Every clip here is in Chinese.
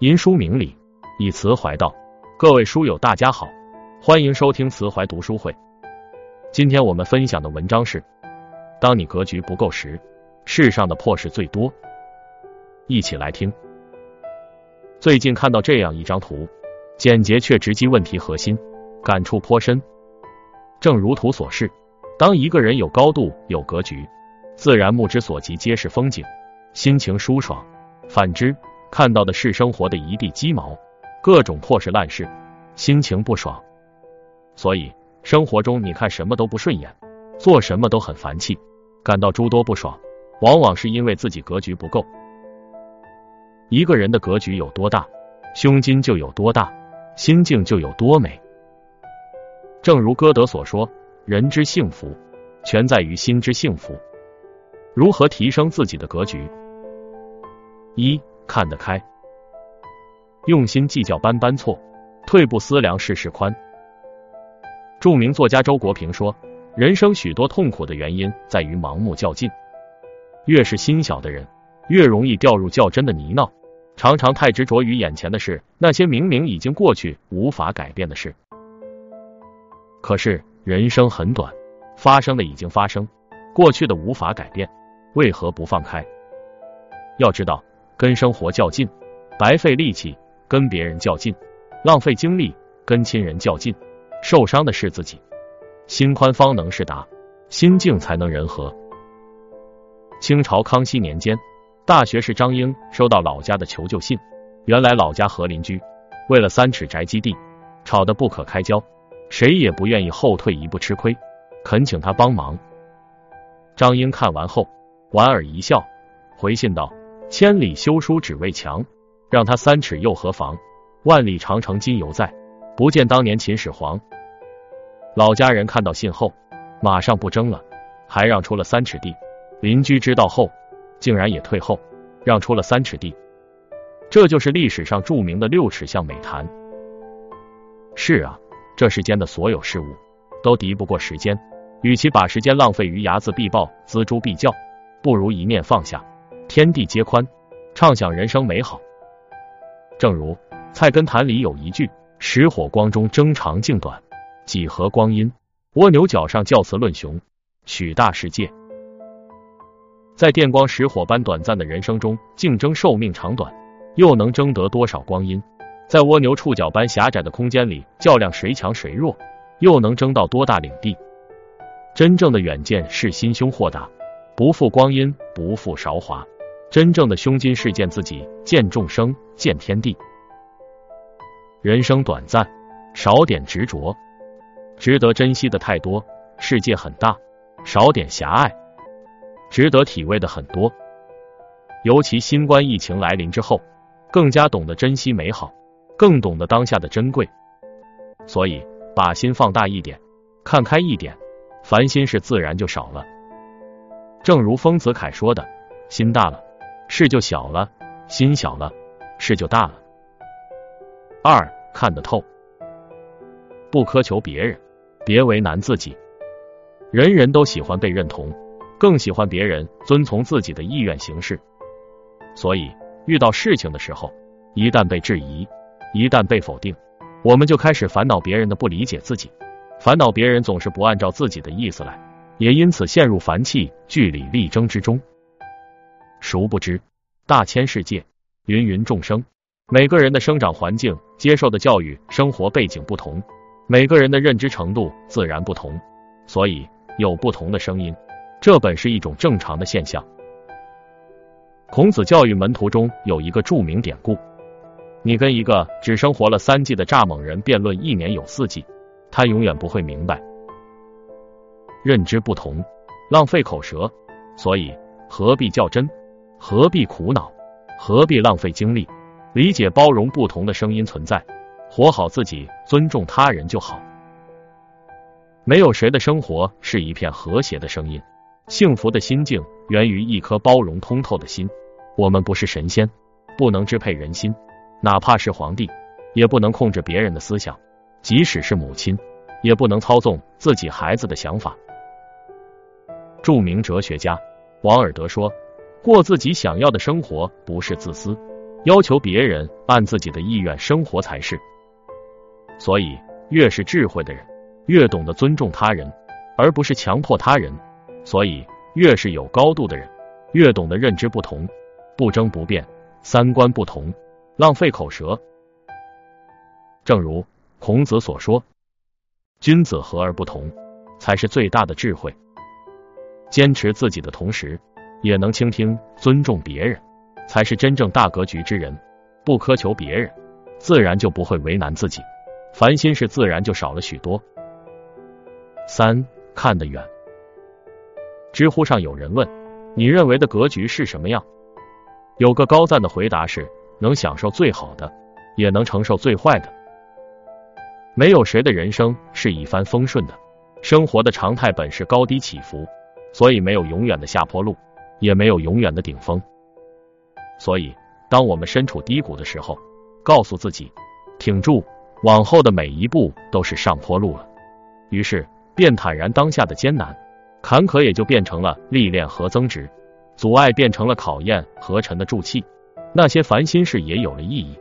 吟书明理，以词怀道。各位书友，大家好，欢迎收听词怀读书会。今天我们分享的文章是：当你格局不够时，世上的破事最多。一起来听。最近看到这样一张图，简洁却直击问题核心，感触颇深。正如图所示，当一个人有高度、有格局，自然目之所及皆是风景，心情舒爽；反之，看到的是生活的一地鸡毛，各种破事烂事，心情不爽。所以，生活中你看什么都不顺眼，做什么都很烦气，感到诸多不爽，往往是因为自己格局不够。一个人的格局有多大，胸襟就有多大，心境就有多美。正如歌德所说：“人之幸福，全在于心之幸福。”如何提升自己的格局？一看得开，用心计较般般错，退步思量事事宽。著名作家周国平说：“人生许多痛苦的原因在于盲目较劲，越是心小的人。”越容易掉入较真的泥淖，常常太执着于眼前的事，那些明明已经过去、无法改变的事。可是人生很短，发生的已经发生，过去的无法改变，为何不放开？要知道，跟生活较劲，白费力气；跟别人较劲，浪费精力；跟亲人较劲，受伤的是自己。心宽方能是达，心静才能人和。清朝康熙年间。大学士张英收到老家的求救信，原来老家和邻居为了三尺宅基地吵得不可开交，谁也不愿意后退一步吃亏，恳请他帮忙。张英看完后莞尔一笑，回信道：“千里修书只为墙，让他三尺又何妨？万里长城今犹在，不见当年秦始皇。”老家人看到信后，马上不争了，还让出了三尺地。邻居知道后。竟然也退后，让出了三尺地，这就是历史上著名的六尺巷美谈。是啊，这世间的所有事物都敌不过时间，与其把时间浪费于睚眦必报、锱铢必较，不如一念放下，天地皆宽，畅想人生美好。正如《菜根谭》里有一句：“石火光中争长竞短，几何光阴；蜗牛角上较雌论雄，许大世界。”在电光石火般短暂的人生中竞争寿命长短，又能争得多少光阴？在蜗牛触角般狭窄的空间里较量谁强谁弱，又能争到多大领地？真正的远见是心胸豁达，不负光阴，不负韶华。真正的胸襟是见自己，见众生，见天地。人生短暂，少点执着，值得珍惜的太多。世界很大，少点狭隘。值得体味的很多，尤其新冠疫情来临之后，更加懂得珍惜美好，更懂得当下的珍贵。所以，把心放大一点，看开一点，烦心事自然就少了。正如丰子恺说的：“心大了，事就小了；心小了，事就大了。”二看得透，不苛求别人，别为难自己。人人都喜欢被认同。更喜欢别人遵从自己的意愿行事，所以遇到事情的时候，一旦被质疑，一旦被否定，我们就开始烦恼别人的不理解自己，烦恼别人总是不按照自己的意思来，也因此陷入烦气、据理力争之中。殊不知，大千世界，芸芸众生，每个人的生长环境、接受的教育、生活背景不同，每个人的认知程度自然不同，所以有不同的声音。这本是一种正常的现象。孔子教育门徒中有一个著名典故：你跟一个只生活了三季的蚱蜢人辩论一年有四季，他永远不会明白。认知不同，浪费口舌，所以何必较真？何必苦恼？何必浪费精力？理解包容不同的声音存在，活好自己，尊重他人就好。没有谁的生活是一片和谐的声音。幸福的心境源于一颗包容通透的心。我们不是神仙，不能支配人心，哪怕是皇帝，也不能控制别人的思想；即使是母亲，也不能操纵自己孩子的想法。著名哲学家王尔德说：“过自己想要的生活，不是自私，要求别人按自己的意愿生活才是。所以，越是智慧的人，越懂得尊重他人，而不是强迫他人。所以，越是有高度的人，越懂得认知不同，不争不辩，三观不同，浪费口舌。正如孔子所说：“君子和而不同，才是最大的智慧。”坚持自己的同时，也能倾听、尊重别人，才是真正大格局之人。不苛求别人，自然就不会为难自己。烦心事自然就少了许多。三看得远。知乎上有人问：“你认为的格局是什么样？”有个高赞的回答是：“能享受最好的，也能承受最坏的。”没有谁的人生是一帆风顺的，生活的常态本是高低起伏，所以没有永远的下坡路，也没有永远的顶峰。所以，当我们身处低谷的时候，告诉自己：挺住。往后的每一步都是上坡路了，于是便坦然当下的艰难，坎坷也就变成了历练和增值，阻碍变成了考验和沉的助气，那些烦心事也有了意义。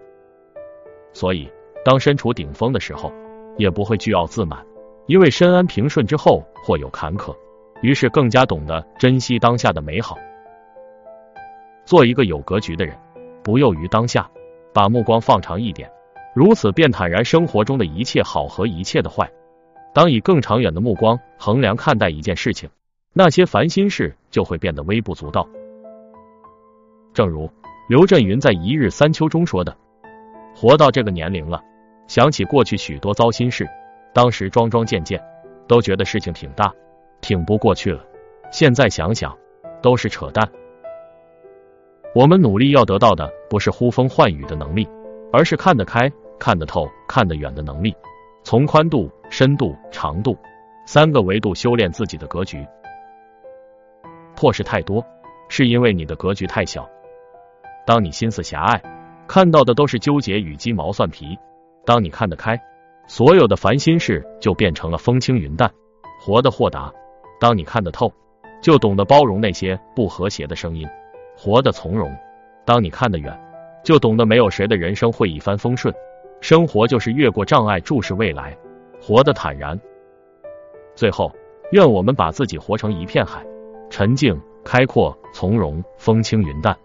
所以，当身处顶峰的时候，也不会倨傲自满，因为深谙平顺之后或有坎坷，于是更加懂得珍惜当下的美好，做一个有格局的人，不囿于当下，把目光放长一点。如此便坦然生活中的一切好和一切的坏。当以更长远的目光衡量看待一件事情，那些烦心事就会变得微不足道。正如刘震云在《一日三秋》中说的：“活到这个年龄了，想起过去许多糟心事，当时桩桩件件都觉得事情挺大，挺不过去了。现在想想，都是扯淡。我们努力要得到的，不是呼风唤雨的能力，而是看得开。”看得透、看得远的能力，从宽度、深度、长度三个维度修炼自己的格局。破事太多，是因为你的格局太小。当你心思狭隘，看到的都是纠结与鸡毛蒜皮；当你看得开，所有的烦心事就变成了风轻云淡，活得豁达；当你看得透，就懂得包容那些不和谐的声音，活得从容；当你看得远，就懂得没有谁的人生会一帆风顺。生活就是越过障碍，注视未来，活得坦然。最后，愿我们把自己活成一片海，沉静、开阔、从容、风轻云淡。